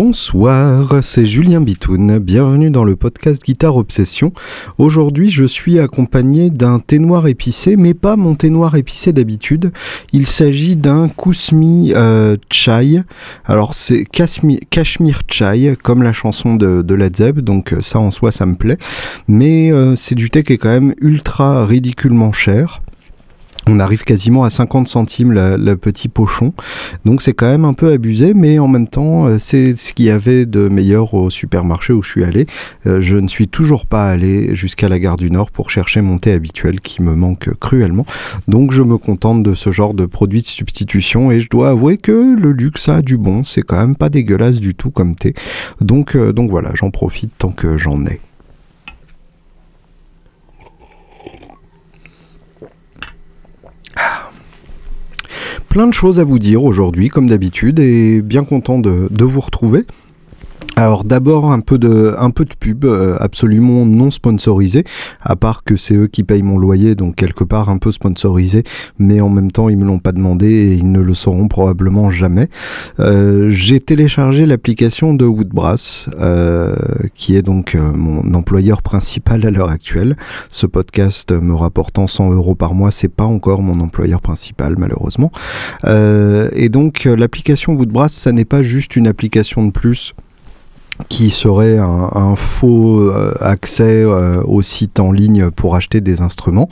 Bonsoir, c'est Julien Bitoun, bienvenue dans le podcast Guitare Obsession. Aujourd'hui je suis accompagné d'un thé noir épicé, mais pas mon thé noir épicé d'habitude. Il s'agit d'un Kousmi euh, Chai. Alors c'est Kashmir Chai, comme la chanson de, de Led Zepp, donc euh, ça en soi ça me plaît. Mais euh, c'est du thé qui est quand même ultra ridiculement cher. On arrive quasiment à 50 centimes le petit pochon. Donc c'est quand même un peu abusé, mais en même temps, euh, c'est ce qu'il y avait de meilleur au supermarché où je suis allé. Euh, je ne suis toujours pas allé jusqu'à la gare du Nord pour chercher mon thé habituel qui me manque cruellement. Donc je me contente de ce genre de produit de substitution et je dois avouer que le luxe a du bon. C'est quand même pas dégueulasse du tout comme thé. Donc, euh, donc voilà, j'en profite tant que j'en ai. Plein de choses à vous dire aujourd'hui, comme d'habitude, et bien content de, vous retrouver. Alors d'abord un peu de un peu de pub euh, absolument non sponsorisé à part que c'est eux qui payent mon loyer donc quelque part un peu sponsorisé mais en même temps ils me l'ont pas demandé et ils ne le sauront probablement jamais. Euh, j'ai téléchargé l'application de Woodbrass euh, qui est donc mon employeur principal à l'heure actuelle. Ce podcast me rapportant 100 euros par mois c'est pas encore mon employeur principal malheureusement. et donc l'application Woodbrass ça n'est pas juste une application de plus qui serait un, faux euh, accès euh, au site en ligne pour acheter des instruments,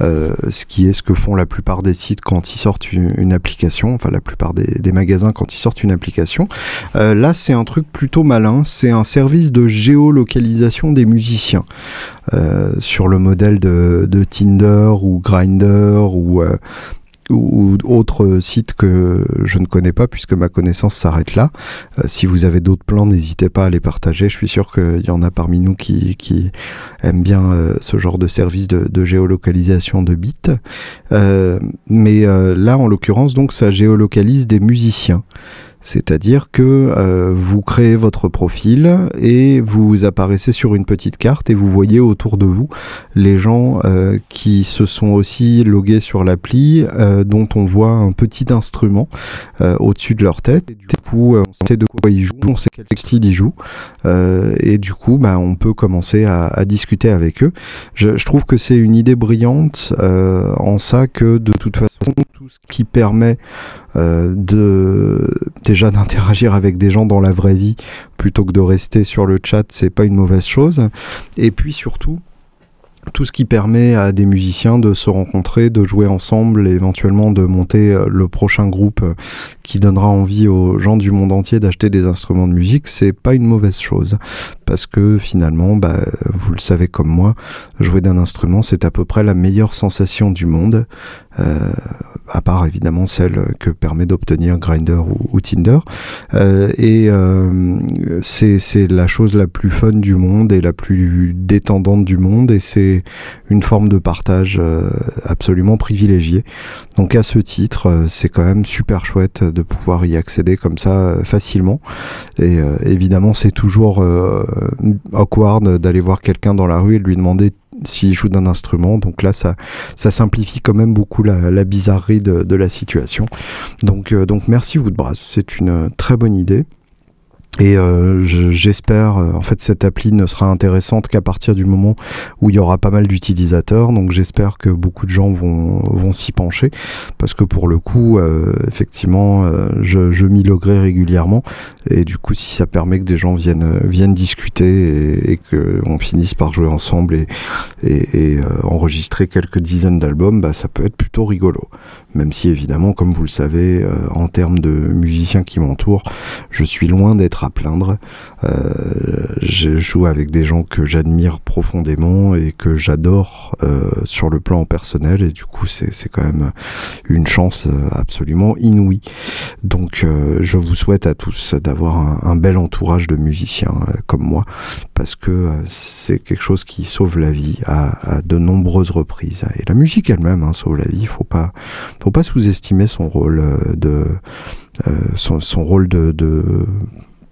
euh, ce qui est ce que font la plupart des sites quand ils sortent une, application, enfin la plupart des, magasins quand ils sortent une application. là, c'est un truc plutôt malin, c'est un service de géolocalisation des musiciens. sur le modèle de, de Tinder ou Grinder ou ou autres sites que je ne connais pas puisque ma connaissance s'arrête là. Euh, si vous avez d'autres plans, n'hésitez pas à les partager. Je suis sûr qu'il y en a parmi nous qui, aiment bien euh, ce genre de service de, de géolocalisation de bits. Euh, mais là, en l'occurrence, donc ça géolocalise des musiciens. C'est-à-dire que euh, vous créez votre profil et vous apparaissez sur une petite carte et vous voyez autour de vous les gens euh, qui se sont aussi logués sur l'appli euh, dont on voit un petit instrument au-dessus de leur tête. Et du coup, on sait de quoi ils jouent, on sait quel style ils jouent et du coup, bah, on peut commencer à, à discuter avec eux. Je, je trouve que c'est une idée brillante en ça que de toute façon, tout ce qui permet euh, de déjà d'interagir avec des gens dans la vraie vie plutôt que de rester sur le chat, c'est pas une mauvaise chose. Et puis surtout, tout ce qui permet à des musiciens de se rencontrer, de jouer ensemble et éventuellement de monter euh, le prochain groupe euh, qui donnera envie aux gens du monde entier d'acheter des instruments de musique, c'est pas une mauvaise chose. Parce que finalement, bah, vous le savez comme moi, jouer d'un instrument, c'est à peu près la meilleure sensation du monde. Euh, à part évidemment celle que permet d'obtenir Grinder ou, Tinder. Euh, et euh, c'est la chose la plus fun du monde et la plus détendante du monde et c'est une forme de partage euh, absolument privilégiée. Donc à ce titre, euh, c'est quand même super chouette de pouvoir y accéder comme ça facilement. Et évidemment, c'est toujours awkward d'aller voir quelqu'un dans la rue et de lui demander s'il joue d'un instrument. Donc là, ça, ça simplifie quand même beaucoup la, bizarrerie de, la situation. Donc, donc merci Woodbrass, c'est une très bonne idée. Et euh, j'espère, euh, en fait, cette appli ne sera intéressante qu'à partir du moment où il y aura pas mal d'utilisateurs. Donc j'espère que beaucoup de gens vont, vont s'y pencher, parce que pour le coup, euh, effectivement, euh, je, je m'y loguerai régulièrement. Et du coup, si ça permet que des gens viennent, viennent discuter et, et qu'on finisse par jouer ensemble et, et, et enregistrer quelques dizaines d'albums, bah, ça peut être plutôt rigolo. Même si évidemment, comme vous le savez, en termes de musiciens qui m'entourent, je suis loin d'être à plaindre. Euh, je joue avec des gens que j'admire profondément et que j'adore euh, sur le plan personnel et du coup c'est quand même une chance euh, absolument inouïe. Donc je vous souhaite à tous d'avoir un, bel entourage de musiciens comme moi parce que c'est quelque chose qui sauve la vie à, de nombreuses reprises. Et la musique elle-même hein, sauve la vie, il faut pas, faut pas sous-estimer son rôle de son, rôle de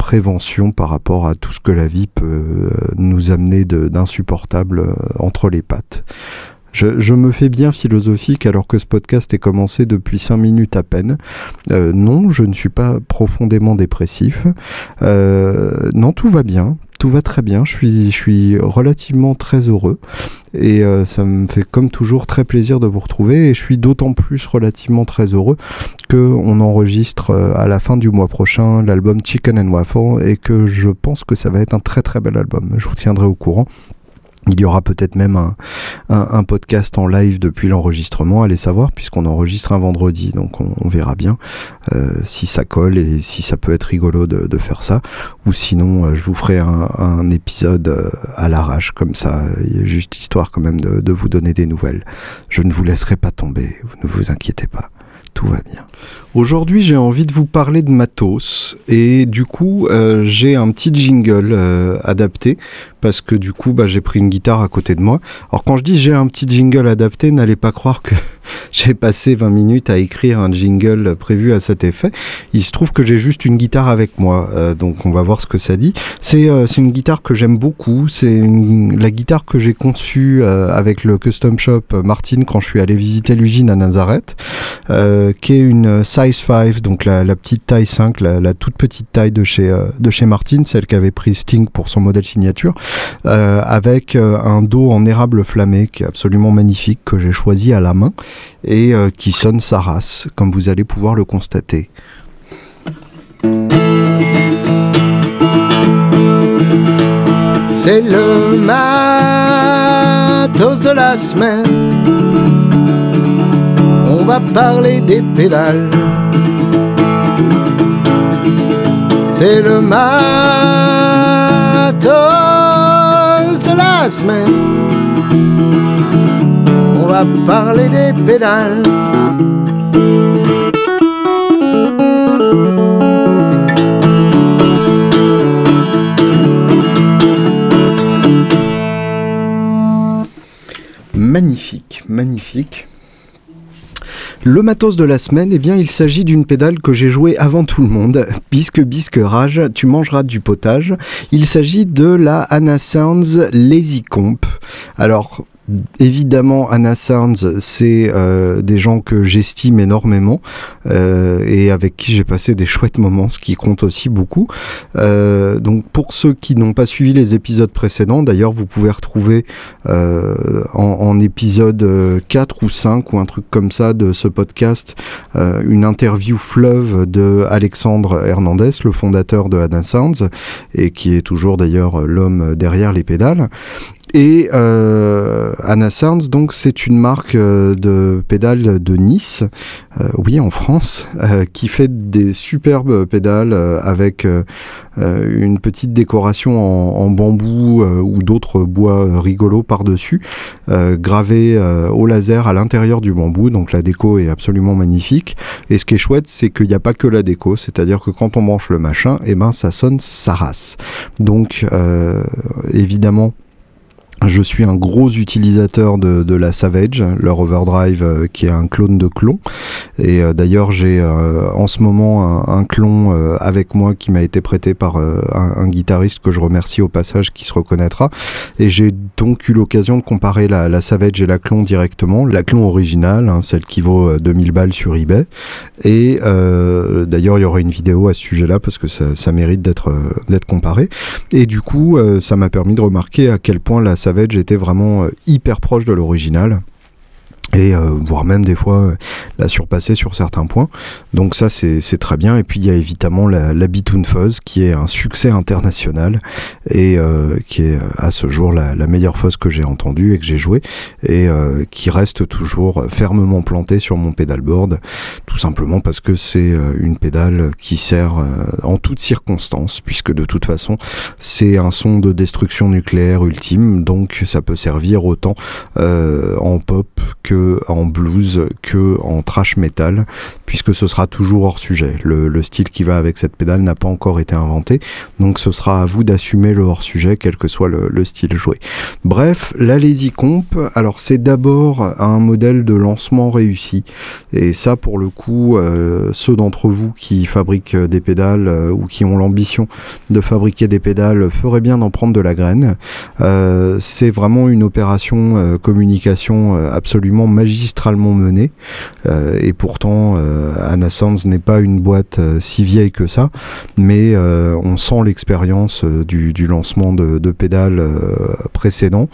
prévention par rapport à tout ce que la vie peut euh, nous amener d'insupportable euh, entre les pattes. Je, me fais bien philosophique alors que ce podcast est commencé depuis 5 minutes à peine. Euh, non, je ne suis pas profondément dépressif. Euh, non, tout va bien tout va très bien, je suis, relativement très heureux et euh, ça me fait comme toujours très plaisir de vous retrouver et je suis d'autant plus relativement très heureux que on enregistre à la fin du mois prochain l'album Chicken and Waffle et que je pense que ça va être un très très bel album. Je vous tiendrai au courant. Il y aura peut-être même un, podcast en live depuis l'enregistrement, allez savoir, puisqu'on enregistre un vendredi, donc on, verra bien euh, si ça colle et si ça peut être rigolo de, faire ça, ou sinon euh, je vous ferai un, épisode euh, à l'arrache, comme ça, a juste histoire quand même de, de vous donner des nouvelles. Je ne vous laisserai pas tomber, ne vous inquiétez pas tout va bien. Aujourd'hui, j'ai envie de vous parler de matos et du coup, euh, j'ai un petit jingle euh, adapté parce que du coup, bah, j'ai pris une guitare à côté de moi. Alors quand je dis j'ai un petit jingle adapté, n'allez pas croire que j'ai passé 20 minutes à écrire un jingle prévu à cet effet. Il se trouve que j'ai juste une guitare avec moi, euh, donc on va voir ce que ça dit. C'est une guitare que j'aime beaucoup. C'est la guitare que j'ai conçue avec le custom shop Martin quand je suis allé visiter l'usine à Nazareth. Qui est une size 5, donc la, petite taille 5, la, toute petite taille de chez, euh, de chez Martin, celle qu'avait pris Sting pour son modèle signature, euh, avec un dos en érable flammé qui est absolument magnifique, que j'ai choisi à la main et qui sonne sa race, comme vous allez pouvoir le constater. C'est le matos de la semaine va parler des pédales. C'est le matos de la semaine. On va parler des pédales. Magnifique, magnifique. Le matos de la semaine, eh bien, il s'agit d'une pédale que j'ai jouée avant tout le monde. Bisque, bisque, rage, tu mangeras du potage. Il s'agit de la Anna Sounds Lazy Comp. Alors, Évidemment, Anna Sounds, c'est euh, des gens que j'estime énormément euh, et avec qui j'ai passé des chouettes moments, ce qui compte aussi beaucoup. Euh, donc, pour ceux qui n'ont pas suivi les épisodes précédents, d'ailleurs, vous pouvez retrouver en, épisode 4 ou 5 ou un truc comme ça de ce podcast une interview fleuve de Alexandre Hernandez, le fondateur de Anna Sounds et qui est toujours d'ailleurs l'homme derrière les pédales. Et euh, donc, c'est une marque euh, de pédales de Nice, euh, oui, en France, euh, qui fait des superbes pédales avec une petite décoration en, bambou ou d'autres bois rigolos par-dessus, gravés au laser à l'intérieur du bambou. Donc, la déco est absolument magnifique. Et ce qui est chouette, c'est qu'il n'y a pas que la déco, c'est-à-dire que quand on branche le machin, eh ben, ça sonne sa race. Donc, évidemment, je suis un gros utilisateur de, la Savage, leur Overdrive euh, qui est un clone de clon. Et euh, d'ailleurs, j'ai euh, en ce moment un, clon avec moi qui m'a été prêté par un, guitariste que je remercie au passage qui se reconnaîtra. Et j'ai donc eu l'occasion de comparer la, Savage et la clon directement. La clon originale, hein, celle qui vaut 2000 balles sur eBay. Et d'ailleurs, il y aura une vidéo à ce sujet-là parce que ça, ça mérite d'être d'être comparé. Et du coup, ça m'a permis de remarquer à quel point la Savage était vraiment euh, hyper proche de l'original et euh, voire même des fois euh, la surpasser sur certains points. Donc ça c'est très bien. Et puis il y a évidemment la, la Fuzz qui est un succès international et euh, qui est à ce jour la, la meilleure fuzz que j'ai entendue et que j'ai joué et qui reste toujours fermement plantée sur mon pédalboard tout simplement parce que c'est une pédale qui sert en toutes circonstances puisque de toute façon c'est un son de destruction nucléaire ultime donc ça peut servir autant en pop que en blues, que en thrash metal, puisque ce sera toujours hors sujet. Le, style qui va avec cette pédale n'a pas encore été inventé, donc ce sera à vous d'assumer le hors sujet, quel que soit le, style joué. Bref, la Comp, alors c'est d'abord un modèle de lancement réussi, et ça pour le coup, euh, ceux d'entre vous qui fabriquent des pédales euh, ou qui ont l'ambition de fabriquer des pédales feraient bien d'en prendre de la graine. Euh, c'est vraiment une opération communication absolument magistralement menée, et pourtant Anna Sands n'est pas une boîte si vieille que ça, mais on sent l'expérience du, lancement de, de pédales précédent,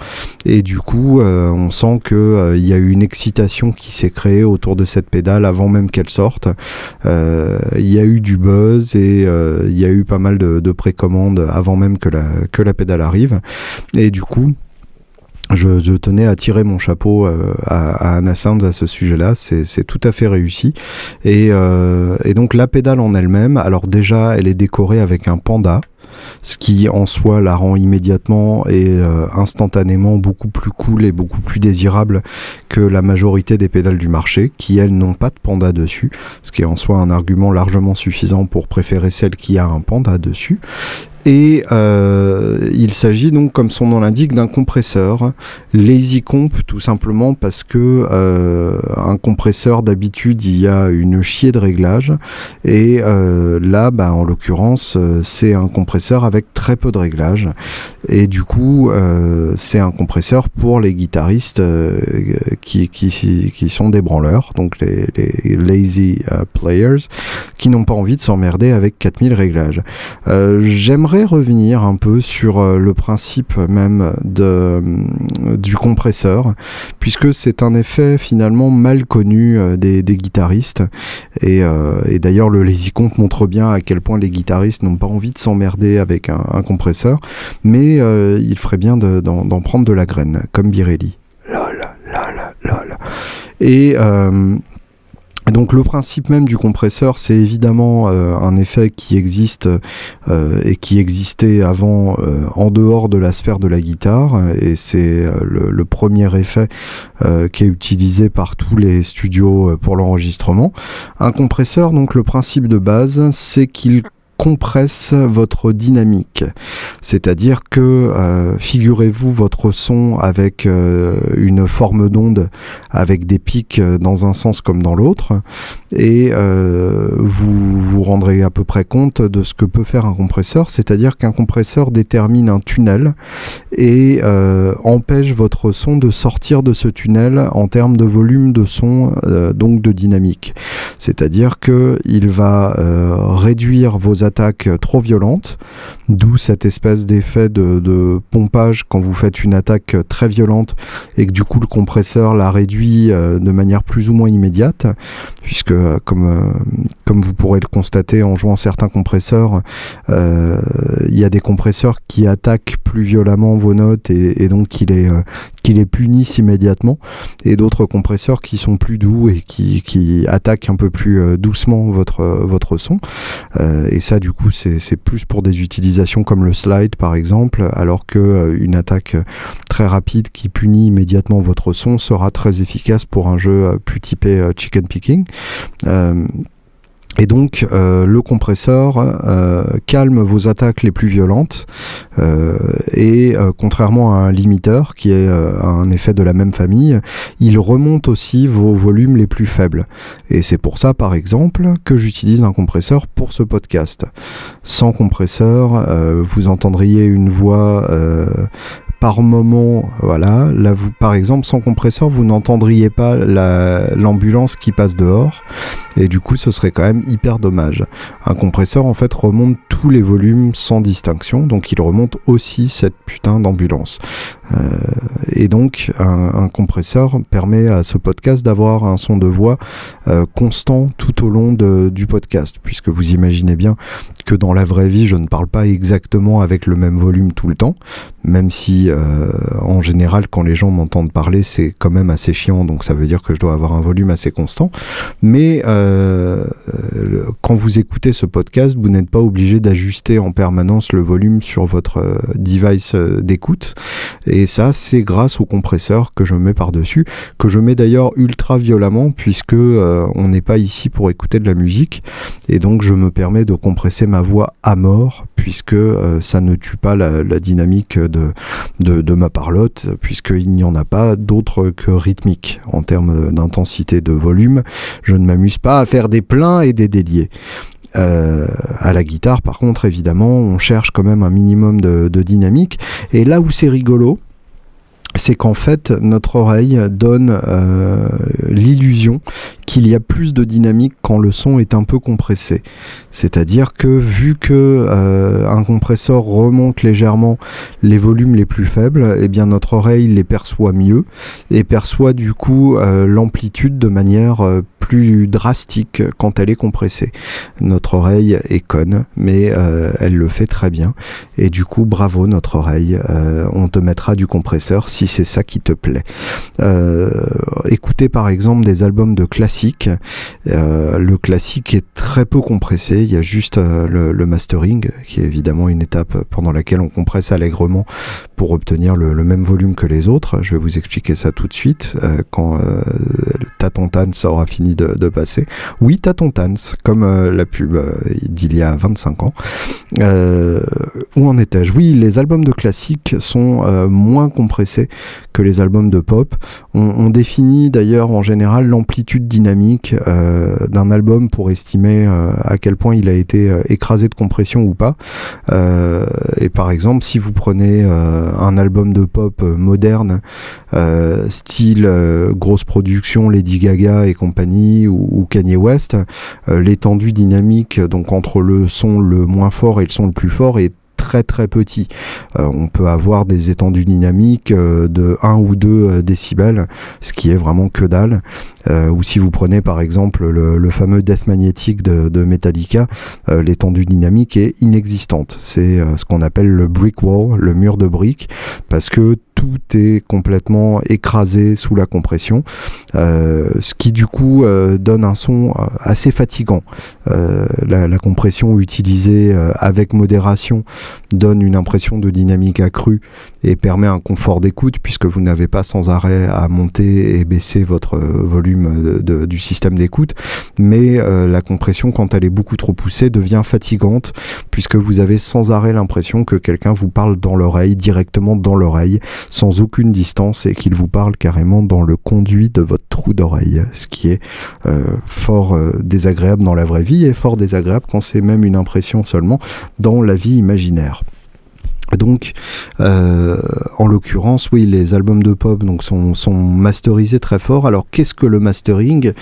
et du coup on sent qu'il il y a eu une excitation qui s'est créée autour de cette pédale avant même qu'elle sorte. Euh, il y a eu du buzz et euh, il y a eu pas mal de, précommandes avant même que la, que la pédale arrive. Et du coup, je, tenais à tirer mon chapeau euh, à, Anna Sounds à ce sujet-là, c'est tout à fait réussi. Et, et, donc la pédale en elle-même, alors déjà elle est décorée avec un panda, ce qui en soi la rend immédiatement et euh, instantanément beaucoup plus cool et beaucoup plus désirable que la majorité des pédales du marché, qui elles n'ont pas de panda dessus, ce qui est en soi un argument largement suffisant pour préférer celle qui a un panda dessus. Et euh, il s'agit donc, comme son nom l'indique, d'un compresseur lazy comp, tout simplement parce que euh, un compresseur d'habitude il y a une chier de réglage et euh, là, bah, en l'occurrence, c'est un compresseur avec très peu de réglage et du coup, c'est un compresseur pour les guitaristes qui, qui, qui, sont des branleurs, donc les, les lazy players, qui n'ont pas envie de s'emmerder avec 4000 réglages. J'aimerais revenir un peu sur euh, le principe même de, euh, du compresseur, puisque c'est un effet finalement mal connu euh, des, guitaristes. Et, d'ailleurs, le Lazy Comp montre bien à quel point les guitaristes n'ont pas envie de s'emmerder avec un, compresseur, mais il ferait bien d'en prendre de la graine, comme Birelli. Lol, lol, lol. Et donc le principe même du compresseur, c'est évidemment euh, un effet qui existe euh, et qui existait avant euh, en dehors de la sphère de la guitare, et c'est le, premier effet qui est utilisé par tous les studios pour l'enregistrement. Un compresseur, donc le principe de base, c'est qu'il compresse votre dynamique. C'est-à-dire que euh, figurez-vous votre son avec euh, une forme d'onde avec des pics euh, dans un sens comme dans l'autre et vous vous rendrez à peu près compte de ce que peut faire un compresseur, c'est-à-dire qu'un compresseur détermine un tunnel et empêche votre son de sortir de ce tunnel en termes de volume de son, donc de dynamique. C'est-à-dire qu'il va réduire vos attaque trop violente, d'où cette espèce d'effet de, pompage quand vous faites une attaque très violente et que du coup le compresseur la réduit euh, de manière plus ou moins immédiate, puisque euh, comme, euh, comme vous pourrez le constater en jouant certains compresseurs, il y a des compresseurs qui attaquent plus violemment vos notes et, donc qui les, qui les punissent immédiatement, et d'autres compresseurs qui sont plus doux et qui, qui attaquent un peu plus doucement votre, votre son. et ça du coup c'est plus pour des utilisations comme le slide par exemple, alors que euh, une attaque très rapide qui punit immédiatement votre son sera très efficace pour un jeu euh, plus typé euh, chicken picking. Et donc euh, le compresseur euh, calme vos attaques les plus violentes euh, et contrairement à un limiteur qui est un effet de la même famille, il remonte aussi vos volumes les plus faibles. Et c'est pour ça par exemple que j'utilise un compresseur pour ce podcast. Sans compresseur, vous entendriez une voix par moment, voilà, là vous, par exemple, sans compresseur, vous n'entendriez pas l'ambulance qui passe dehors, et du coup, ce serait quand même hyper dommage. Un compresseur, en fait, remonte tous les volumes sans distinction, donc il remonte aussi cette putain d'ambulance. Euh, et donc, un, compresseur permet à ce podcast d'avoir un son de voix euh, constant tout au long du podcast, puisque vous imaginez bien que dans la vraie vie, je ne parle pas exactement avec le même volume tout le temps, même si en général, quand les gens m'entendent parler, c'est quand même assez chiant, donc ça veut dire que je dois avoir un volume assez constant. Mais quand vous écoutez ce podcast, vous n'êtes pas obligé d'ajuster en permanence le volume sur votre device d'écoute. Et ça, c'est grâce au compresseur que je mets par-dessus, que je mets d'ailleurs ultra violemment, puisque on n'est pas ici pour écouter de la musique. Et donc, je me permets de compresser ma voix à mort, puisque ça ne tue pas la, dynamique de, de, ma parlotte, puisqu'il n'y en a pas d'autre que rythmique en termes d'intensité de volume. Je ne m'amuse pas à faire des pleins et des déliés. Euh, à la guitare, par contre, évidemment, on cherche quand même un minimum de, de dynamique. Et là où c'est rigolo, c'est qu'en fait notre oreille donne euh, l'illusion qu'il y a plus de dynamique quand le son est un peu compressé. C'est-à-dire que vu que euh, un compresseur remonte légèrement les volumes les plus faibles, eh bien notre oreille les perçoit mieux et perçoit du coup euh, l'amplitude de manière plus drastique quand elle est compressée. Notre oreille est conne, mais elle le fait très bien et du coup bravo notre oreille. on te mettra du compresseur si c'est ça qui te plaît. Euh, écoutez par exemple des albums de classiques. Euh, le classique est très peu compressé. Il y a juste euh, le, mastering, qui est évidemment une étape pendant laquelle on compresse allègrement pour obtenir le, même volume que les autres. Je vais vous expliquer ça tout de suite quand Tatontans aura fini de, passer. Oui, Tatontans, comme la pub d'il y a 25 ans. où en étais-je? Oui, les albums de classiques sont moins compressés que les albums de pop. On, définit d'ailleurs en général l'amplitude dynamique euh, d'un album pour estimer euh, à quel point il a été euh, écrasé de compression ou pas. et par exemple, si vous prenez un album de pop moderne, style grosse production, Lady Gaga et compagnie, ou, ou Kanye West, l'étendue dynamique, donc entre le son le moins fort et le son le plus fort, est très très petit. Euh, on peut avoir des étendues dynamiques euh, de 1 ou 2 euh, décibels, ce qui est vraiment que dalle. ou si vous prenez par exemple le, fameux Death Magnetic de, Metallica, l'étendue dynamique est inexistante. C'est ce qu'on appelle le brick wall, le mur de briques, parce que tout est complètement écrasé sous la compression, ce qui du coup donne un son assez fatigant. La, compression utilisée avec modération donne une impression de dynamique accrue et permet un confort d'écoute puisque vous n'avez pas sans arrêt à monter et baisser votre euh, volume du système d'écoute. Mais euh, la compression, quand elle est beaucoup trop poussée, devient fatigante puisque vous avez sans arrêt l'impression que quelqu'un vous parle dans l'oreille, directement dans l'oreille, sans aucune distance et qu'il vous parle carrément dans le conduit de votre trou d'oreille, ce qui est euh, fort désagréable dans la vraie vie et fort désagréable quand c'est même une impression seulement dans la vie imaginaire. Donc, euh, en l'occurrence, oui, les albums de pop donc sont, masterisés très fort. Alors, qu'est-ce que le mastering?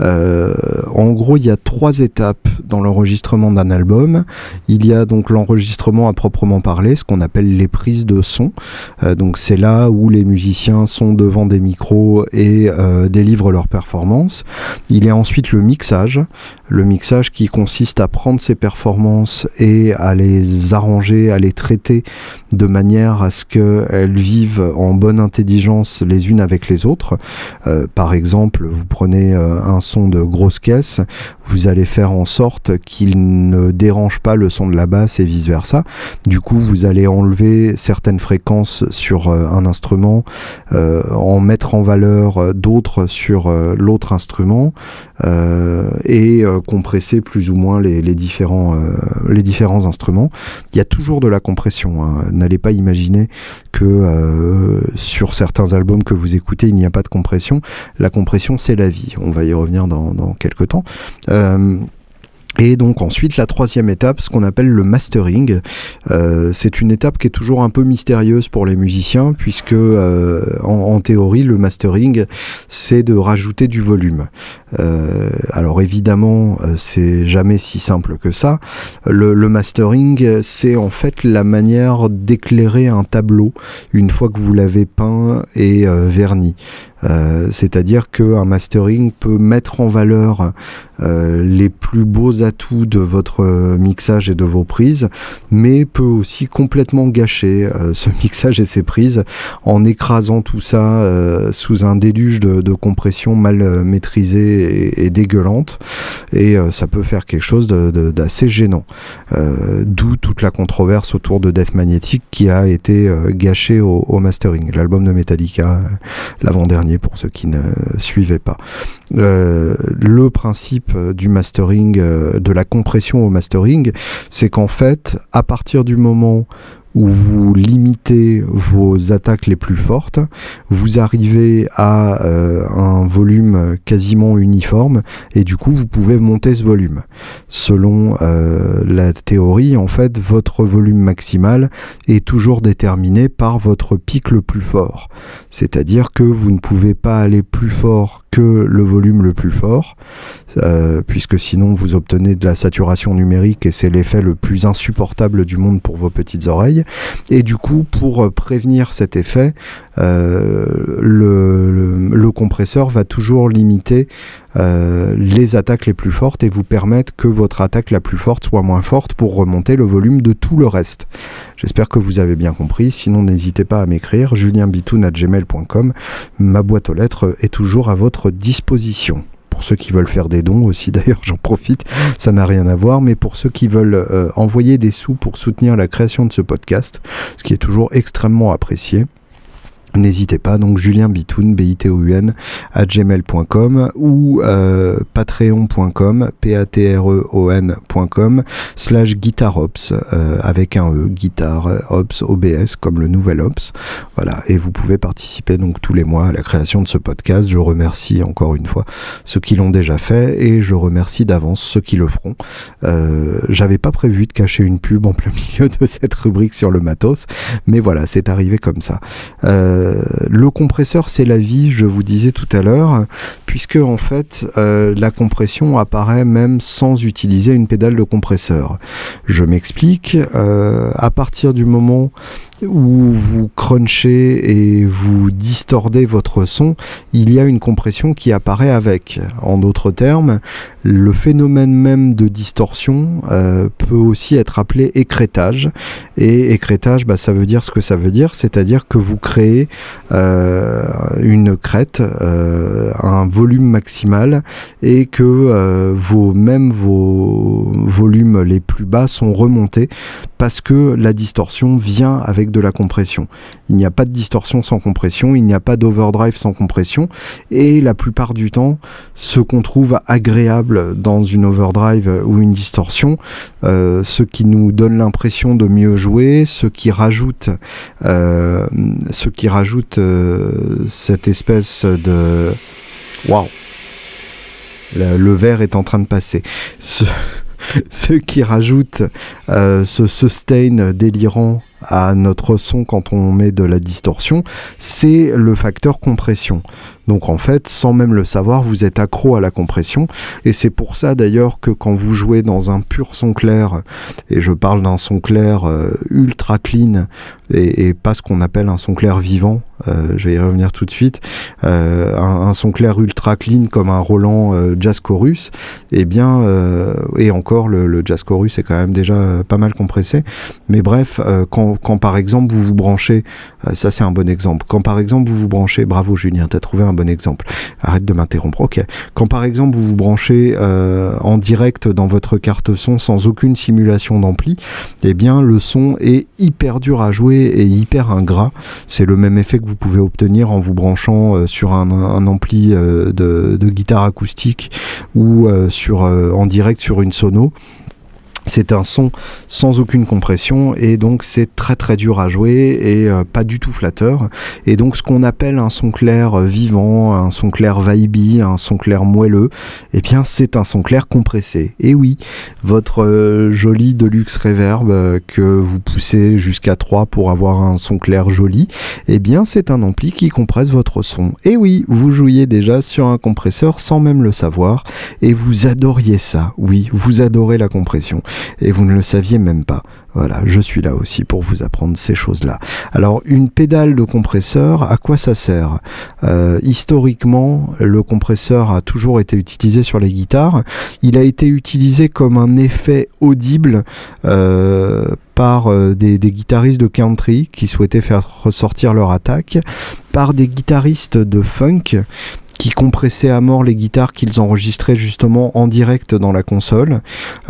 Euh, En gros, il y a trois étapes dans l'enregistrement d'un album. Il y a donc l'enregistrement à proprement parler, ce qu'on appelle les prises de son. Euh, donc, c'est là où les musiciens sont devant des micros et délivrent leur performance. Il y a ensuite le mixage, le mixage qui consiste à prendre ces performances et à les arranger, à les traiter de manière à ce qu'elles vivent en bonne intelligence les unes avec les autres. Euh, par exemple, vous prenez euh, un son de grosse caisse, vous allez faire en sorte qu'il ne dérange pas le son de la basse et vice versa. Du coup, vous allez enlever certaines fréquences sur euh, un instrument, en mettre en valeur d'autres sur l'autre instrument et compresser plus ou moins les, différents, les différents instruments. Il y a toujours de la compression. Hein. N'allez pas imaginer que euh, sur certains albums que vous écoutez, il n'y a pas de compression. La compression, c'est la vie. On va y revenir dans, quelques temps. Euh, et donc ensuite la troisième étape, ce qu'on appelle le mastering, euh, c'est une étape qui est toujours un peu mystérieuse pour les musiciens puisque euh, en, théorie le mastering c'est de rajouter du volume. Euh, alors évidemment c'est jamais si simple que ça. Le, le mastering c'est en fait la manière d'éclairer un tableau une fois que vous l'avez peint et verni. C'est-à-dire qu'un mastering peut mettre en valeur les plus beaux atouts de votre mixage et de vos prises, mais peut aussi complètement gâcher ce mixage et ses prises en écrasant tout ça sous un déluge de, compression mal maîtrisée et, dégueulante. Et ça peut faire quelque chose d'assez gênant. D'où toute la controverse autour de Death Magnetic qui a été gâché au, mastering. L'album de Metallica, l'avant-dernier pour ceux qui ne suivaient pas. Euh, le principe euh, du mastering, euh, de la compression au mastering, c'est qu'en fait, à partir du moment où vous limitez vos attaques les plus fortes, vous arrivez à euh, un volume quasiment uniforme et du coup vous pouvez monter ce volume. Selon euh, la théorie, en fait, votre volume maximal est toujours déterminé par votre pic le plus fort. C'est-à-dire que vous ne pouvez pas aller plus fort que le volume le plus fort, euh, puisque sinon vous obtenez de la saturation numérique et c'est l'effet le plus insupportable du monde pour vos petites oreilles. Et du coup, pour prévenir cet effet, euh, le, compresseur va toujours limiter euh, les attaques les plus fortes et vous permettre que votre attaque la plus forte soit moins forte pour remonter le volume de tout le reste. J'espère que vous avez bien compris. Sinon, n'hésitez pas à m'écrire julienbitoun.gmail.com. Ma boîte aux lettres est toujours à votre disposition pour ceux qui veulent faire des dons aussi d'ailleurs j'en profite ça n'a rien à voir mais pour ceux qui veulent euh, envoyer des sous pour soutenir la création de ce podcast ce qui est toujours extrêmement apprécié N'hésitez pas, donc Julien Bitoun, b i t o u n à gmail.com ou euh, patreon.com, p-a-t-r-e-o-n.com, slash guitarops, euh, avec un E, guitare, ops, OBS, comme le nouvel ops. Voilà, et vous pouvez participer donc tous les mois à la création de ce podcast. Je remercie encore une fois ceux qui l'ont déjà fait et je remercie d'avance ceux qui le feront. Euh, J'avais pas prévu de cacher une pub en plein milieu de cette rubrique sur le matos, mais voilà, c'est arrivé comme ça. Euh, euh, le compresseur, c'est la vie, je vous disais tout à l'heure, puisque en fait, euh, la compression apparaît même sans utiliser une pédale de compresseur. Je m'explique. Euh, à partir du moment où vous crunchez et vous distordez votre son, il y a une compression qui apparaît avec. En d'autres termes, le phénomène même de distorsion euh, peut aussi être appelé écrétage. Et écrétage, bah, ça veut dire ce que ça veut dire, c'est-à-dire que vous créez euh, une crête, euh, un volume maximal, et que vos, même vos volumes les plus bas sont remontés parce que la distorsion vient avec de la compression. Il n'y a pas de distorsion sans compression, il n'y a pas d'overdrive sans compression, et la plupart du temps, ce qu'on trouve agréable dans une overdrive ou une distorsion, euh, ce qui nous donne l'impression de mieux jouer, ce qui rajoute, euh, euh, cette espèce de waouh, le, verre est en train de passer. Ce, ce qui rajoute ce sustain délirant à notre son quand on met de la distorsion, c'est le facteur compression. Donc en fait, sans même le savoir, vous êtes accro à la compression. Et c'est pour ça d'ailleurs que quand vous jouez dans un pur son clair, et je parle d'un son clair euh, ultra clean, et, pas ce qu'on appelle un son clair vivant, euh, je vais y revenir tout de suite, euh, un, son clair ultra clean comme un Roland Jazz Chorus, et eh bien, et encore le, le, Jazz Chorus est quand même déjà pas mal compressé. Mais bref, quand, quand, par exemple vous vous branchez, ça c'est un bon exemple, quand par exemple vous vous branchez, bravo Julien, t'as trouvé un bon exemple. Arrête de m'interrompre. Ok. Quand par exemple vous vous branchez euh, en direct dans votre carte son sans aucune simulation d'ampli, eh bien le son est hyper dur à jouer et hyper ingrat. C'est le même effet que vous pouvez obtenir en vous branchant euh, sur un, ampli euh, de, guitare acoustique ou en direct sur une sono. C'est un son sans aucune compression et donc c'est très très dur à jouer et euh, pas du tout flatteur. Et donc ce qu'on appelle un son clair euh, vivant, un son clair vibey, un son clair moelleux, eh bien c'est un son clair compressé. Et oui, votre euh, joli Deluxe Reverb que vous poussez jusqu'à 3 pour avoir un son clair joli, eh bien c'est un ampli qui compresse votre son. Et oui, vous jouiez déjà sur un compresseur sans même le savoir et vous adoriez ça. Oui, vous adorez la compression. Et vous ne le saviez même pas. Voilà, je suis là aussi pour vous apprendre ces choses-là. Alors, une pédale de compresseur, à quoi ça sert? Euh, Historiquement, le compresseur a toujours été utilisé sur les guitares. Il a été utilisé comme un effet audible euh, par euh, des, des, guitaristes de country qui souhaitaient faire ressortir leur attaque, par des guitaristes de funk qui compressaient à mort les guitares qu'ils enregistraient justement en direct dans la console.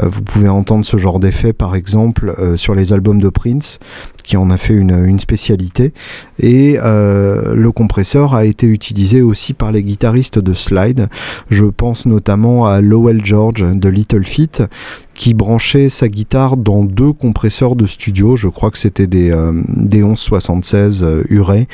Euh, vous pouvez entendre ce genre d'effet par exemple euh, sur les albums de Prince qui en a fait une, spécialité. Et euh, le compresseur a été utilisé aussi par les guitaristes de slide. Je pense notamment à Lowell George de Little Feat qui branchait sa guitare dans deux compresseurs de studio. Je crois que c'était des, euh, des 1176 euh, Uray,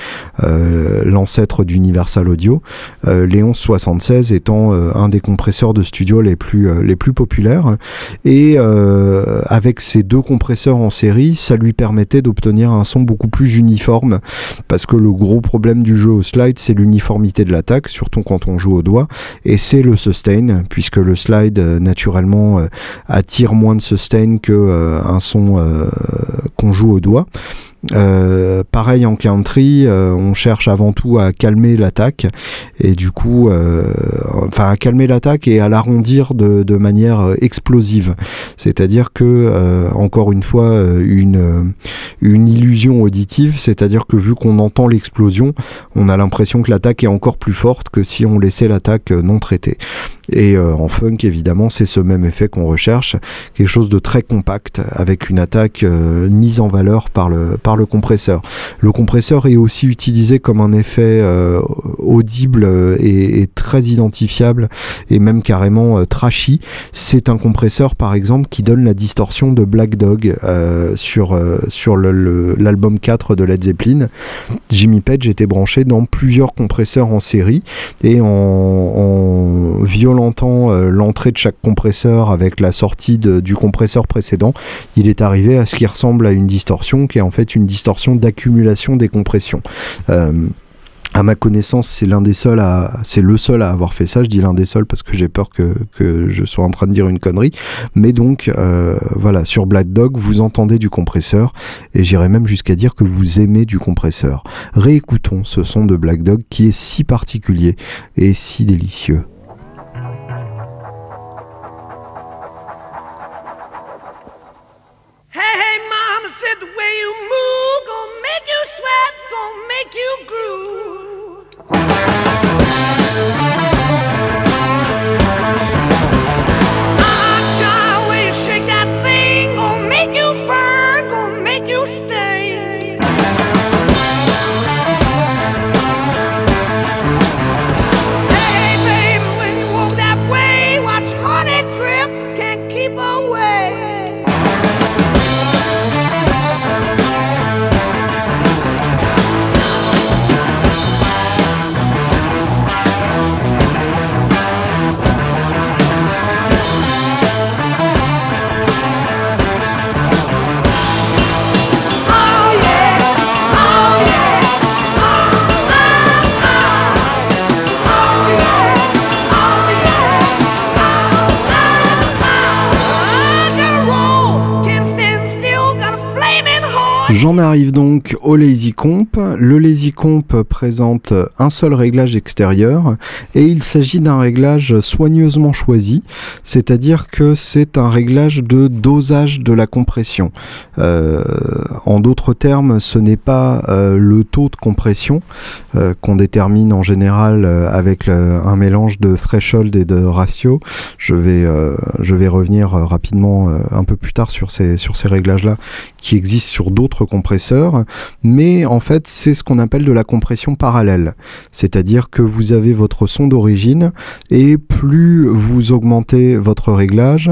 euh, l'ancêtre d'Universal Audio. les 1176 étant un des compresseurs de studio les plus, les plus populaires. Et avec ces deux compresseurs en série, ça lui permettait d'obtenir un son beaucoup plus uniforme. Parce que le gros problème du jeu au slide, c'est l'uniformité de l'attaque, surtout quand on joue au doigt. Et c'est le sustain, puisque le slide, naturellement, a tire moins de sustain que euh, un son euh, qu'on joue au doigt. Euh, pareil en country, euh, on cherche avant tout à calmer l'attaque et du coup, euh, enfin à calmer l'attaque et à l'arrondir de, manière explosive. C'est-à-dire que, encore une fois, une illusion auditive, c'est-à-dire que vu qu'on entend l'explosion, on a l'impression que l'attaque est encore plus forte que si on laissait l'attaque non traitée. Et en funk, évidemment, c'est ce même effet qu'on recherche, quelque chose de très compact avec une attaque mise en valeur par le par le compresseur. Le compresseur est aussi utilisé comme un effet euh, audible et, très identifiable et même carrément euh, trashy. C'est un compresseur par exemple qui donne la distorsion de Black Dog euh, sur, sur l'album 4 de Led Zeppelin. Jimmy Page était branché dans plusieurs compresseurs en série et en, en violentant l'entrée de chaque compresseur avec la sortie du compresseur précédent, il est arrivé à ce qui ressemble à une distorsion qui est en fait une distorsion d'accumulation des compressions. Euh, à ma connaissance, c'est l'un des seuls à, le seul à avoir fait ça. Je dis l'un des seuls parce que j'ai peur que, que, je sois en train de dire une connerie. Mais donc, euh, voilà, sur Black Dog, vous entendez du compresseur et j'irais même jusqu'à dire que vous aimez du compresseur. Réécoutons ce son de Black Dog qui est si particulier et si délicieux. Arrive donc au Lazy Comp. Le Lazy Comp présente un seul réglage extérieur et il s'agit d'un réglage soigneusement choisi, c'est-à-dire que c'est un réglage de dosage de la compression. Euh, en d'autres termes, ce n'est pas euh, le taux de compression euh, qu'on détermine en général avec un mélange de threshold et de ratio. Je vais, je vais revenir rapidement un peu plus tard sur ces, sur ces réglages-là qui existent sur d'autres mais en fait c'est ce qu'on appelle de la compression parallèle. C'est-à-dire que vous avez votre son d'origine et plus vous augmentez votre réglage,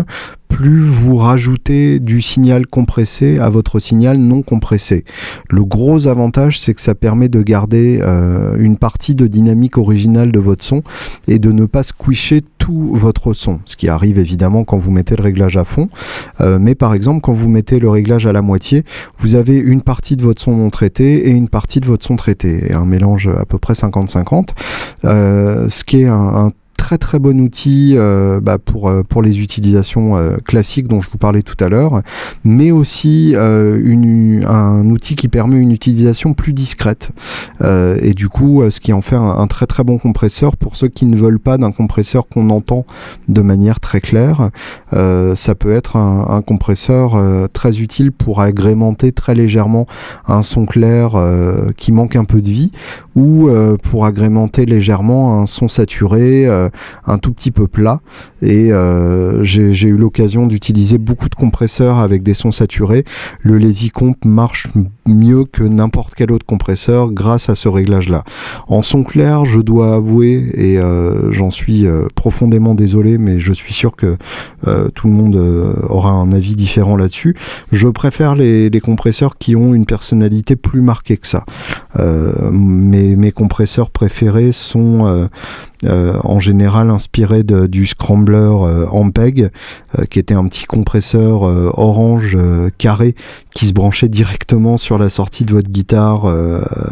plus vous rajoutez du signal compressé à votre signal non compressé. Le gros avantage, c'est que ça permet de garder euh, une partie de dynamique originale de votre son et de ne pas squisher tout votre son, ce qui arrive évidemment quand vous mettez le réglage à fond. Euh, mais par exemple, quand vous mettez le réglage à la moitié, vous avez une partie de votre son non traité et une partie de votre son traité, et un mélange à peu près 50-50, euh, ce qui est très très bon outil bah, pour, pour les utilisations classiques dont je vous parlais tout à l'heure, mais aussi une, un outil qui permet une utilisation plus discrète. et du coup, ce qui en fait un, très très bon compresseur pour ceux qui ne veulent pas d'un compresseur qu'on entend de manière très claire. ça peut être un, compresseur très utile pour agrémenter très légèrement un son clair euh, qui manque un peu de vie ou euh, pour agrémenter légèrement un son saturé euh, un tout petit peu plat. Et j'ai eu l'occasion d'utiliser beaucoup de compresseurs avec des sons saturés. Le Lazy Comp marche mieux que n'importe quel autre compresseur grâce à ce réglage là en son clair je dois avouer et j'en suis profondément désolé mais je suis sûr que tout le monde aura un avis différent là-dessus. Je préfère les, compresseurs qui ont une personnalité plus marquée que ça. Euh, mes, compresseurs préférés sont euh, euh, en général inspirés de, du Scrambler Ampeg, qui était un petit compresseur orange carré qui se branchait directement sur la sortie de votre guitare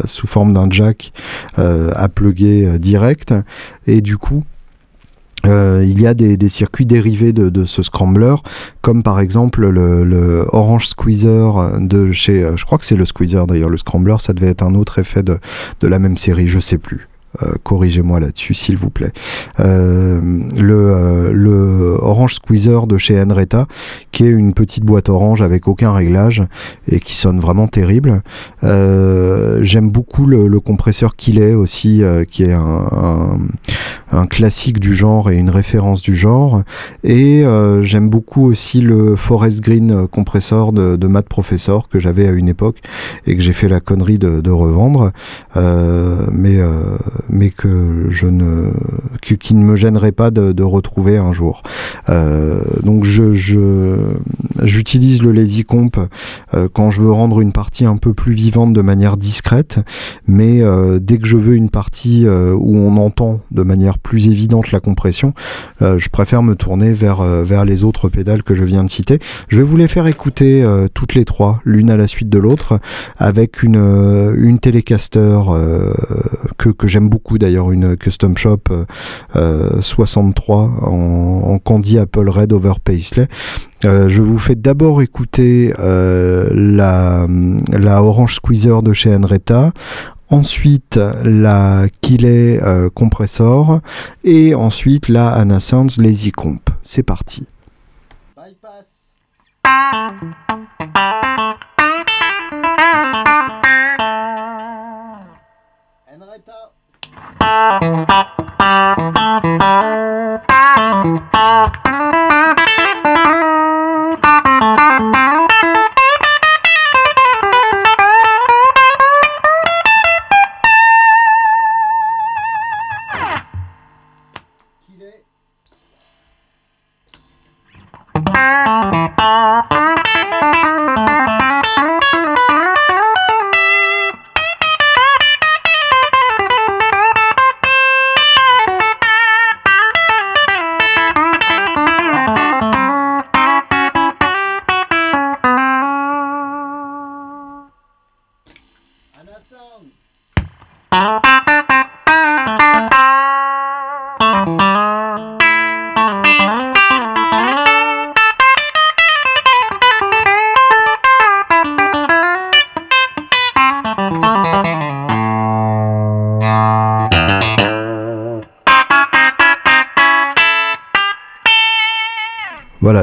sous forme d'un jack à plugger direct. Et du coup, euh, il y a des, circuits dérivés de, ce scrambler, comme par exemple le, Orange Squeezer de chez, euh, je crois que c'est le Squeezer d'ailleurs, le scrambler, ça devait être un autre effet de la même série, je sais plus. Euh, corrigez-moi là-dessus, s'il vous plaît. Euh, le, euh, le, Orange Squeezer de chez Enreta, qui est une petite boîte orange avec aucun réglage et qui sonne vraiment terrible. J'aime beaucoup le, compresseur qu'il est aussi, qui est un, classique du genre et une référence du genre. Et j'aime beaucoup aussi le Forest Green compresseur de, de Matt Professor que j'avais à une époque et que j'ai fait la connerie de, de revendre. mais mais que je ne, qui ne me gênerait pas de, retrouver un jour. Euh, donc je, j'utilise le lazy comp euh, quand je veux rendre une partie un peu plus vivante de manière discrète, mais euh, dès que je veux une partie où on entend de manière plus évidente la compression, je préfère me tourner vers vers les autres pédales que je viens de citer. Je vais vous les faire écouter toutes les trois, l'une à la suite de l'autre, avec une une Telecaster que que j'aime beaucoup d'ailleurs, une Custom Shop 63 euh, en, en, Candy Apple Red over Paisley. Euh, je vous fais d'abord écouter euh, la, la Orange Squeezer de chez Enreta, ensuite la Killet euh, Compressor et ensuite la Anna Sounds Lazy Comp. C'est parti.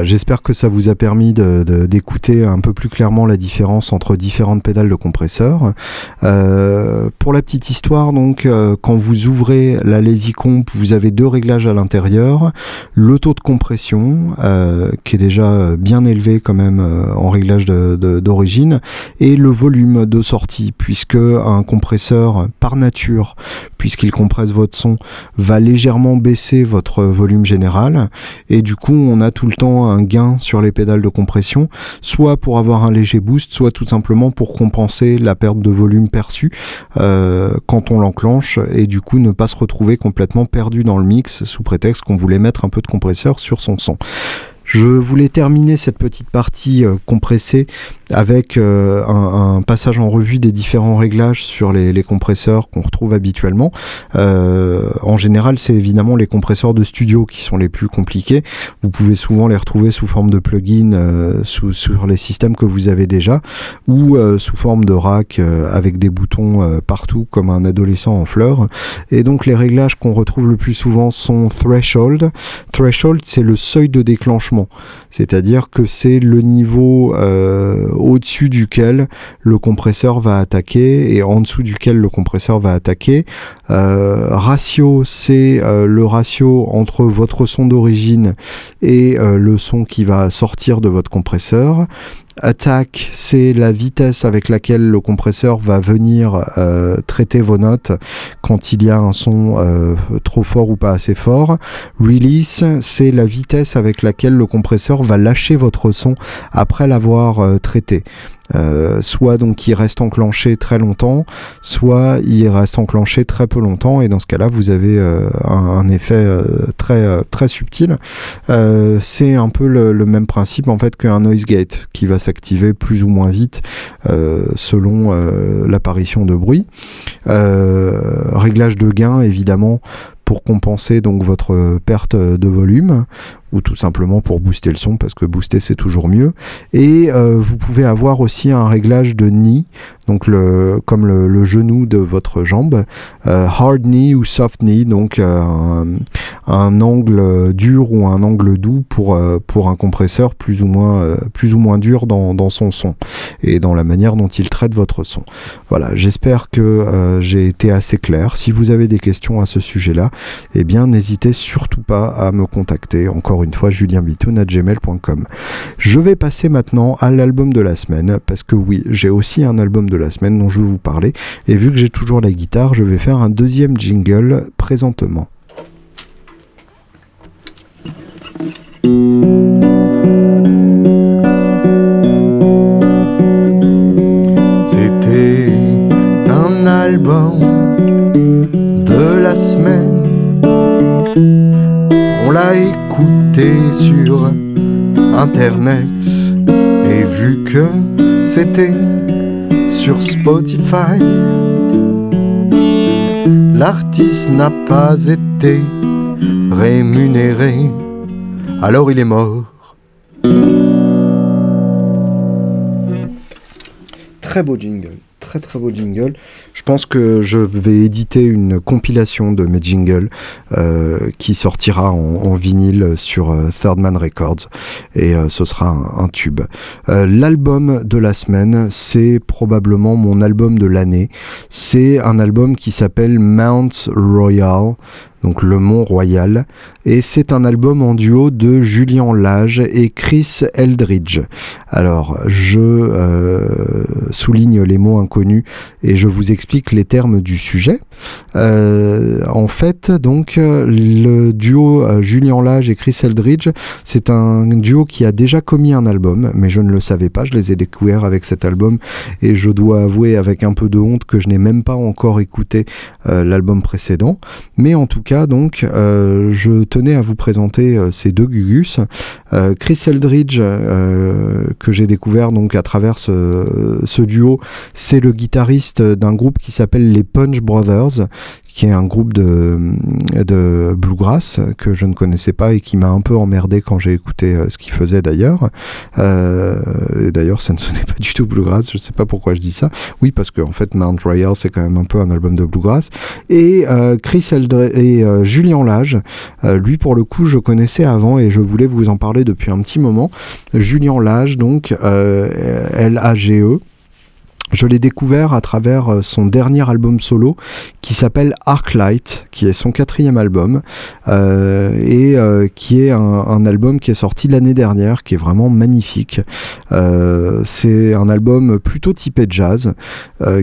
J'espère que ça vous a permis d'écouter un peu plus clairement la différence entre différentes pédales de compresseur. Euh, pour la petite histoire, donc, euh, quand vous ouvrez la Lazy vous avez deux réglages à l'intérieur. Le taux de compression, euh, qui est déjà bien élevé quand même en réglage d'origine, et le volume de sortie, puisque un compresseur, par nature, puisqu'il compresse votre son, va légèrement baisser votre volume général. Et du coup, on a tout le temps un gain sur les pédales de compression, soit pour avoir un léger boost, soit tout simplement pour compenser la perte de volume perçue euh, quand on l'enclenche et du coup ne pas se retrouver complètement perdu dans le mix sous prétexte qu'on voulait mettre un peu de compresseur sur son son. Je voulais terminer cette petite partie euh, compressée avec un, passage en revue des différents réglages sur les, compresseurs qu'on retrouve habituellement. en général, c'est évidemment les compresseurs de studio qui sont les plus compliqués. Vous pouvez souvent les retrouver sous forme de plugin sous, sur les systèmes que vous avez déjà ou sous forme de rack avec des boutons partout comme un adolescent en fleurs. Et donc les réglages qu'on retrouve le plus souvent sont threshold. Threshold, c'est le seuil de déclenchement, c'est-à-dire que c'est le niveau euh, au-dessus duquel le compresseur va attaquer et en dessous duquel le compresseur va attaquer. Euh, ratio, c'est euh, le ratio entre votre son d'origine et le son qui va sortir de votre compresseur. Attack, c'est la vitesse avec laquelle le compresseur va venir euh, traiter vos notes quand il y a un son euh, trop fort ou pas assez fort. Release, c'est la vitesse avec laquelle le compresseur va lâcher votre son après l'avoir euh, traité. Euh, soit donc il reste enclenché très longtemps, soit il reste enclenché très peu longtemps, et dans ce cas-là, vous avez euh, un, effet euh, très, très subtil. c'est un peu le, même principe en fait qu'un noise gate qui va s'activer plus ou moins vite selon l'apparition de bruit. réglage de gain, évidemment, pour compenser donc votre perte de volume ou tout simplement pour booster le son parce que booster c'est toujours mieux. Et euh, vous pouvez avoir aussi un réglage de knee donc le, comme le, genou de votre jambe euh, hard knee ou soft knee donc euh, un, angle dur ou un angle doux pour, pour un compresseur plus ou moins, plus ou moins dur dans, dans, son son et dans la manière dont il traite votre son. Voilà j'espère que j'ai été assez clair. Si vous avez des questions à ce sujet là eh bien n'hésitez surtout pas à me contacter. Encore une fois julienbitoun.gmail.com. Je vais passer maintenant à l'album de la semaine, parce que oui, j'ai aussi un album de la semaine dont je vais vous parler, et vu que j'ai toujours la guitare, je vais faire un deuxième jingle présentement. Sur internet et vu que c'était sur Spotify, l'artiste n'a pas été rémunéré, alors il est mort. Très beau jingle très beau jingle. Je pense que je vais éditer une compilation de mes jingles euh, qui sortira en, vinyle sur euh, Third Man Records et euh, ce sera un, tube. L'album de la semaine, c'est probablement mon album de l'année. C'est un album qui s'appelle Mount Royal donc Le Mont Royal, et c'est un album en duo de Julien Lage et Chris Eldridge. Alors, je euh, souligne les mots inconnus et je vous explique les termes du sujet. Euh, en fait, donc, le duo euh, Julien Lage et Chris Eldridge, c'est un duo qui a déjà commis un album, mais je ne le savais pas, je les ai découverts avec cet album et je dois avouer avec un peu de honte que je n'ai même pas encore écouté l'album précédent. Mais en tout cas, donc, euh, je tenais à vous présenter euh, ces deux Gugus. Euh, Chris Eldridge, que j'ai découvert donc à travers ce duo, c'est le guitariste d'un groupe qui s'appelle les Punch Brothers, qui est un groupe de, de bluegrass que je ne connaissais pas et qui m'a un peu emmerdé quand j'ai écouté euh, ce qu'il faisait d'ailleurs. Euh, et d'ailleurs, ça ne sonnait pas du tout bluegrass, je ne sais pas pourquoi je dis ça. Oui, parce qu'en en fait, Mount Royal, c'est quand même un peu un album de bluegrass. Et euh, Chris Eldre et Julien Lage, lui pour le coup, je connaissais avant et je voulais vous en parler depuis un petit moment. Julien Lage, donc L-A-G-E. Je l'ai découvert à travers euh, son dernier album solo qui s'appelle Arclight, qui est son quatrième album euh, et euh, qui est un, album qui est sorti l'année dernière, qui est vraiment magnifique. c'est un album plutôt typé jazz,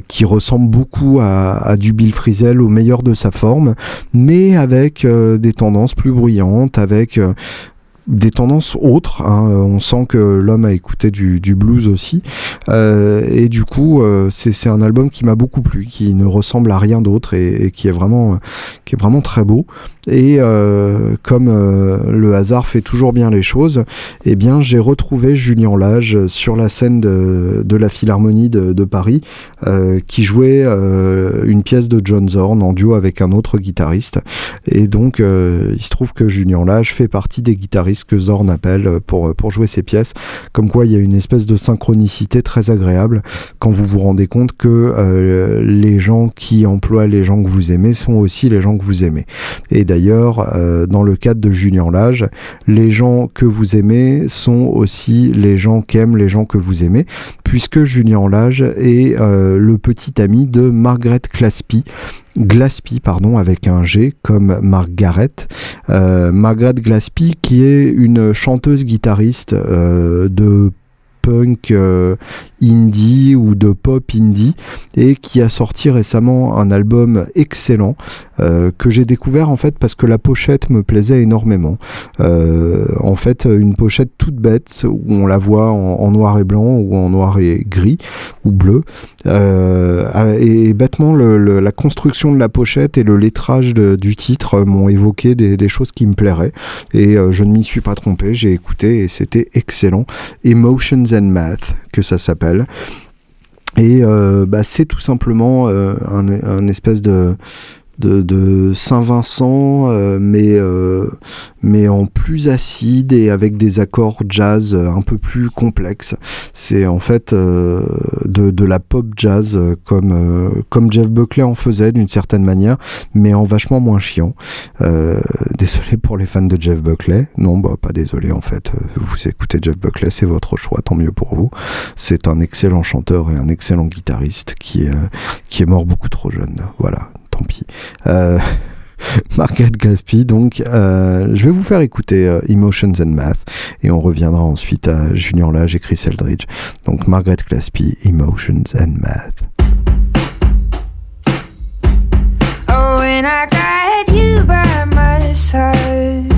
qui ressemble beaucoup à, à, du Bill Frisell au meilleur de sa forme, mais avec des tendances plus bruyantes, avec des tendances autres. Hein. On sent que l'homme a écouté du, blues aussi. Euh, et du coup, euh, c'est un album qui m'a beaucoup plu, qui ne ressemble à rien d'autre et, qui est vraiment, qui est vraiment très beau. Et euh, comme le hasard fait toujours bien les choses, eh bien, j'ai retrouvé Julien Lage sur la scène de, la Philharmonie de, de Paris, qui jouait une pièce de John Zorn en duo avec un autre guitariste. Et donc, il se trouve que Julien Lage fait partie des guitaristes que Zorn appelle euh, pour, euh, pour jouer ses pièces. Comme quoi, il y a une espèce de synchronicité très agréable quand vous vous rendez compte que euh, les gens qui emploient les gens que vous aimez sont aussi les gens que vous aimez. Et d'ailleurs, dans le cadre de Julien Lage, les gens que vous aimez sont aussi les gens qui aiment les gens que vous aimez, puisque Julien Lage est le petit ami de Margaret Glaspie, pardon, avec un G, comme Margaret. Euh, Margaret Glaspie, qui est une chanteuse guitariste euh, de punk euh, indie ou de pop indie et qui a sorti récemment un album excellent euh, que j'ai découvert en fait parce que la pochette me plaisait énormément. Euh, en fait, une pochette toute bête où on la voit en, noir et blanc ou en noir et gris ou bleu. et bêtement, la construction de la pochette et le lettrage du titre m'ont évoqué des, des, choses qui me plairaient et je ne m'y suis pas trompé. J'ai écouté et c'était excellent. Emotions Math, que ça s'appelle. Et euh, bah, c'est tout simplement euh, un, espèce de, de, Saint-Vincent, euh, mais, euh, mais en plus acide et avec des accords jazz un peu plus complexes. C'est en fait euh, de, de, la pop jazz comme, comme Jeff Buckley en faisait d'une certaine manière, mais en vachement moins chiant. désolé pour les fans de Jeff Buckley. Non, bah pas désolé en fait. Vous écoutez Jeff Buckley, c'est votre choix, tant mieux pour vous. C'est un excellent chanteur et un excellent guitariste qui, qui est mort beaucoup trop jeune. Voilà Euh, Margaret Glaspie, donc euh, je vais vous faire écouter euh, Emotions and Math et on reviendra ensuite à Julien Lage et Chris Eldridge. Donc Margaret Glaspie, Emotions and Math. Oh, I got you by my side,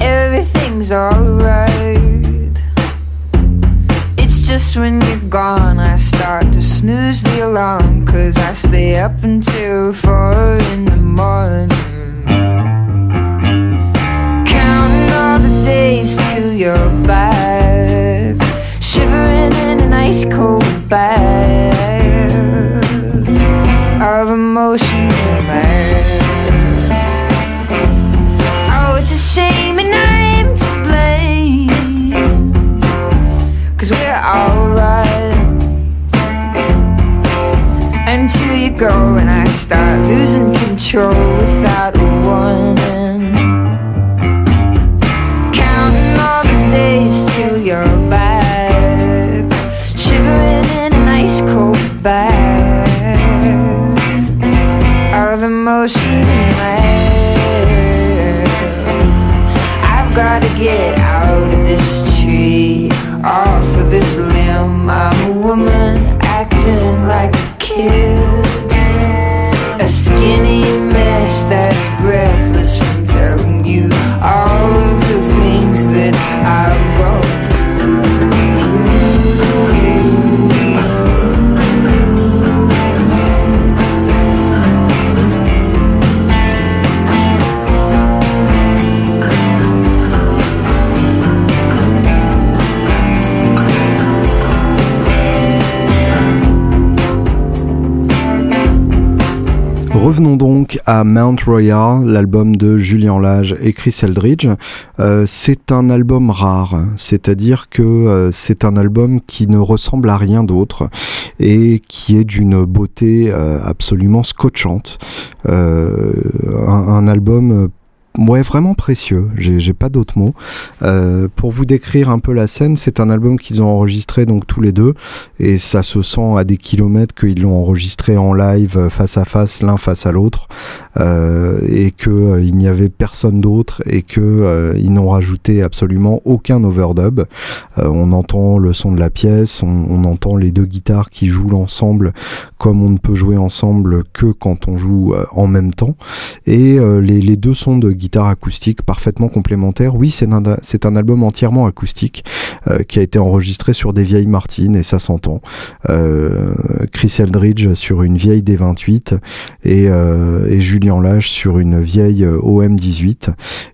everything's alright. just when you're gone, I start snooze the alarm. Cause I stay up until four in the morning. Counting all the days till you're back. Shivering in an ice cold bath of emotions start losing control without a warning Counting all the days till you're back Shivering in an ice cold bath Of emotions and math I've gotta get out of this tree off of this limb. I'm a woman acting like a kid. Skinny mess that's breathless Revenons donc à Mount Royal, l'album de Julien Lage et Chris Eldridge. Euh, c'est un album rare, c'est-à-dire que euh, c'est un album qui ne ressemble à rien d'autre et qui est d'une beauté euh, absolument scotchante. un, album Ouais, vraiment précieux. J'ai pas d'autres mots. Euh, pour vous décrire un peu la scène, c'est un album qu'ils ont enregistré donc tous les deux, et ça se sent à des kilomètres qu'ils l'ont enregistré en live euh, face à face, l'un face à l'autre, euh, et que il n'y avait personne d'autre, et que ils n'ont rajouté absolument aucun overdub. on entend le son de la pièce, on, entend les deux guitares qui jouent ensemble, comme on ne peut jouer ensemble que quand on joue en même temps, et les deux sons de guitare acoustique parfaitement complémentaire. Oui, c'est un, un album entièrement acoustique qui a été enregistré sur des vieilles Martines et ça s'entend. Chris Eldridge sur une vieille D28 et, et Julien Lage sur une vieille OM18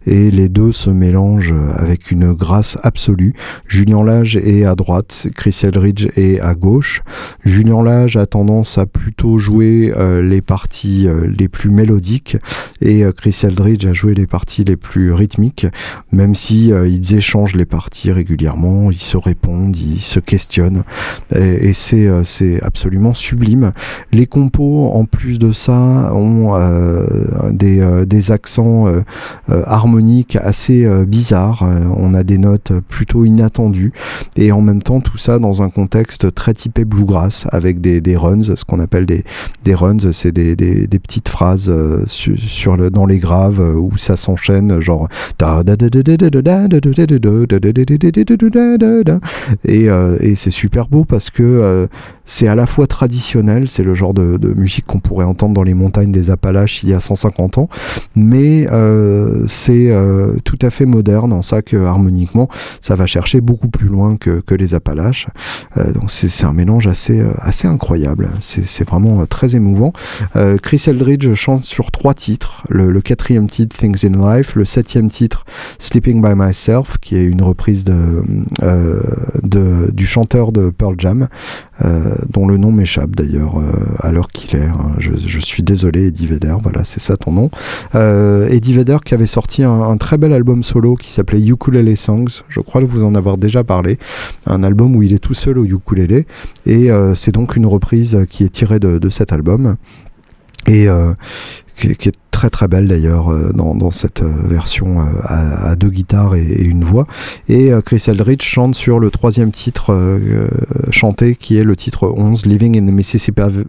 et les deux se mélangent avec une grâce absolue. Julien Lage est à droite, Chris Eldridge est à gauche. Julien Lage a tendance à plutôt jouer euh, les parties euh, les plus mélodiques et euh, Chris Eldridge a joué les parties les plus rythmiques, même si ils échangent les parties régulièrement, ils se répondent, ils se questionnent et, c'est c'est absolument sublime. Les compos en plus de ça ont des, des accents harmoniques assez bizarres. on a des notes plutôt inattendues et en même temps tout ça dans un contexte très typé bluegrass avec des, des runs, ce qu'on appelle des, des runs, c'est des, des, des, petites phrases sur, le, dans les graves où ça s'enchaîne, genre et, et c'est super beau parce que c'est à la fois traditionnel, c'est le genre de, musique qu'on pourrait entendre dans les montagnes des Appalaches il y a 150 ans, mais euh, c'est euh, tout à fait moderne en ça que harmoniquement ça va chercher beaucoup plus loin que, que les Appalaches. Euh, donc c'est un mélange assez, assez incroyable, c'est vraiment très émouvant. Chris Eldridge chante sur trois titres, le, le, quatrième titre In Life, le septième titre Sleeping by Myself, qui est une reprise de, de du chanteur de Pearl Jam. Euh, dont le nom m'échappe d'ailleurs euh, à l'heure qu'il est. Hein. Je, suis désolé, Eddie Vedder, voilà, c'est ça ton nom. Euh, Eddie Vedder qui avait sorti un, très bel album solo qui s'appelait Ukulele Songs, je crois vous en avoir déjà parlé, un album où il est tout seul au ukulélé, et c'est donc une reprise qui est tirée de, cet album. Et qui, est très très belle d'ailleurs euh, dans, cette euh, version euh, à, deux guitares et, une voix. Et Chris Eldridge chante sur le troisième titre chanté qui est le titre 11, Living in the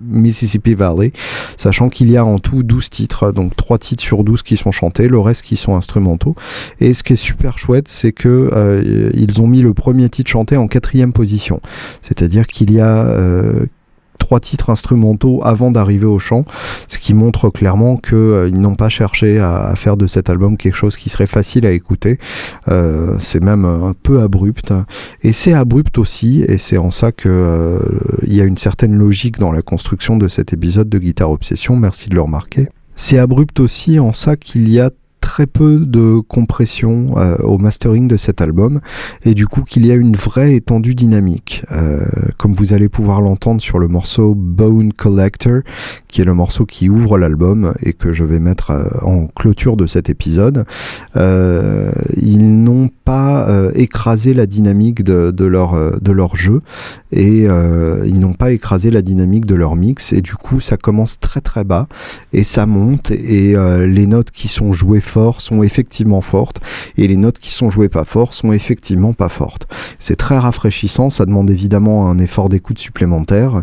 Mississippi, Valley, sachant qu'il y a en tout 12 titres, donc 3 titres sur 12 qui sont chantés, le reste qui sont instrumentaux. Et ce qui est super chouette, c'est que ils ont mis le premier titre chanté en quatrième position. C'est-à-dire qu'il y a trois titres instrumentaux avant d'arriver au chant, ce qui montre clairement qu'ils euh, n'ont pas cherché à, faire de cet album quelque chose qui serait facile à écouter. Euh, c'est même un peu abrupt. Et c'est abrupt aussi, et c'est en ça qu'il euh, y a une certaine logique dans la construction de cet épisode de Guitare Obsession, merci de le remarquer. C'est abrupt aussi en ça qu'il y a très peu de compression euh, au mastering de cet album et du coup qu'il y a une vraie étendue dynamique. Euh, comme vous allez pouvoir l'entendre sur le morceau Bone Collector qui est le morceau qui ouvre l'album et que je vais mettre euh, en clôture de cet épisode ils n'ont pas écrasé la dynamique de, de, leur, de leur jeu et ils n'ont pas écrasé la dynamique de leur mix et du coup ça commence très très bas et ça monte et les notes qui sont jouées sont effectivement fortes et les notes qui sont jouées pas fort sont effectivement pas fortes. C'est très rafraîchissant, ça demande évidemment un effort d'écoute supplémentaire,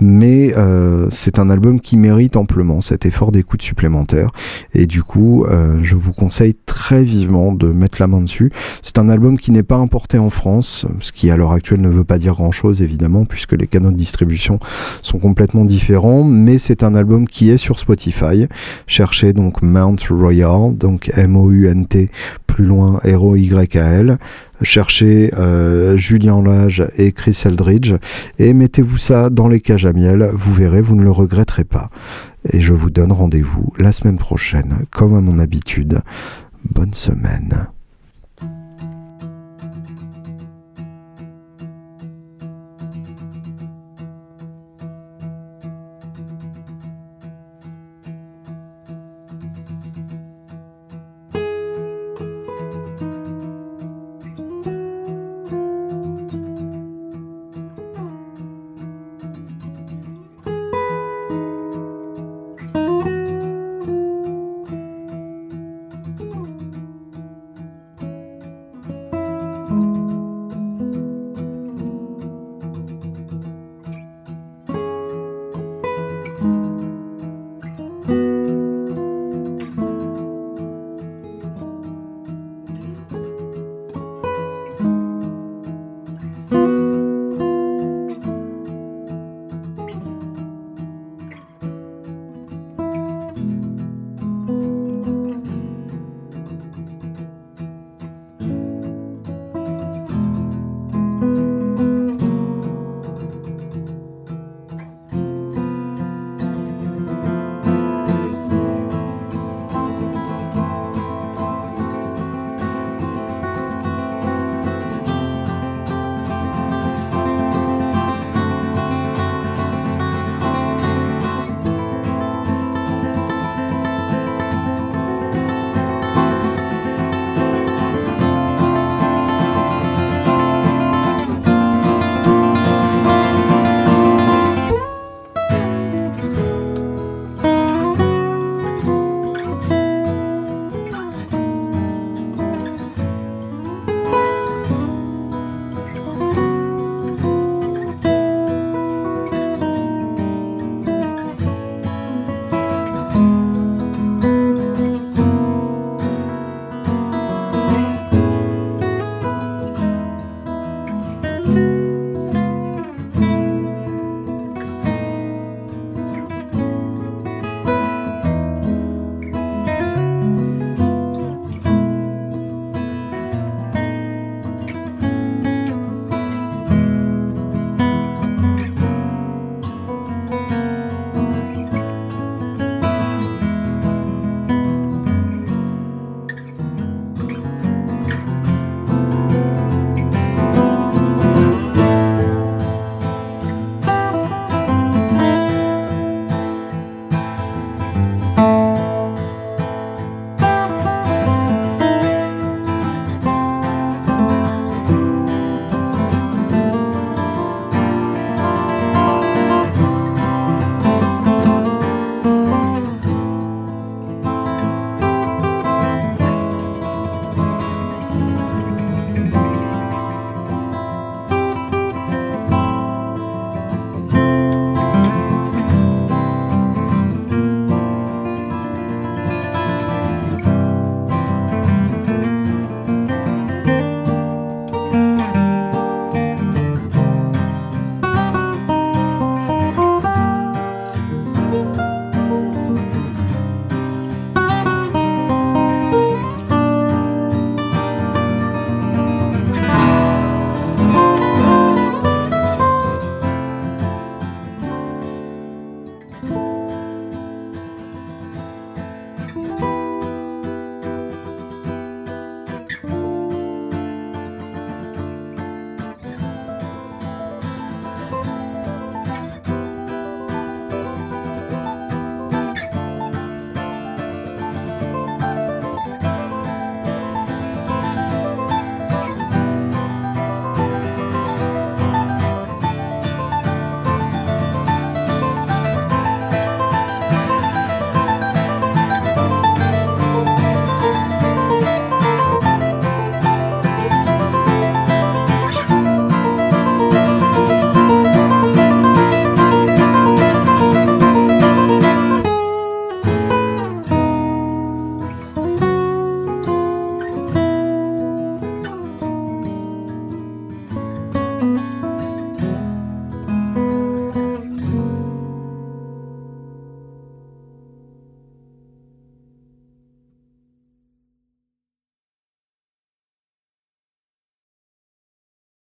mais euh, c'est un album qui mérite amplement cet effort d'écoute supplémentaire et du coup euh, je vous conseille très vivement de mettre la main dessus. C'est un album qui n'est pas importé en France, ce qui à l'heure actuelle ne veut pas dire grand chose évidemment puisque les canaux de distribution sont complètement différents, mais c'est un album qui est sur Spotify. Cherchez donc Mount Royal, donc donc M-O-U-N-T, plus loin R-O-Y-A-L. Cherchez euh, Julien Lage et Chris Eldridge et mettez-vous ça dans les cages à miel, vous verrez, vous ne le regretterez pas. Et je vous donne rendez-vous la semaine prochaine, comme à mon habitude. Bonne semaine.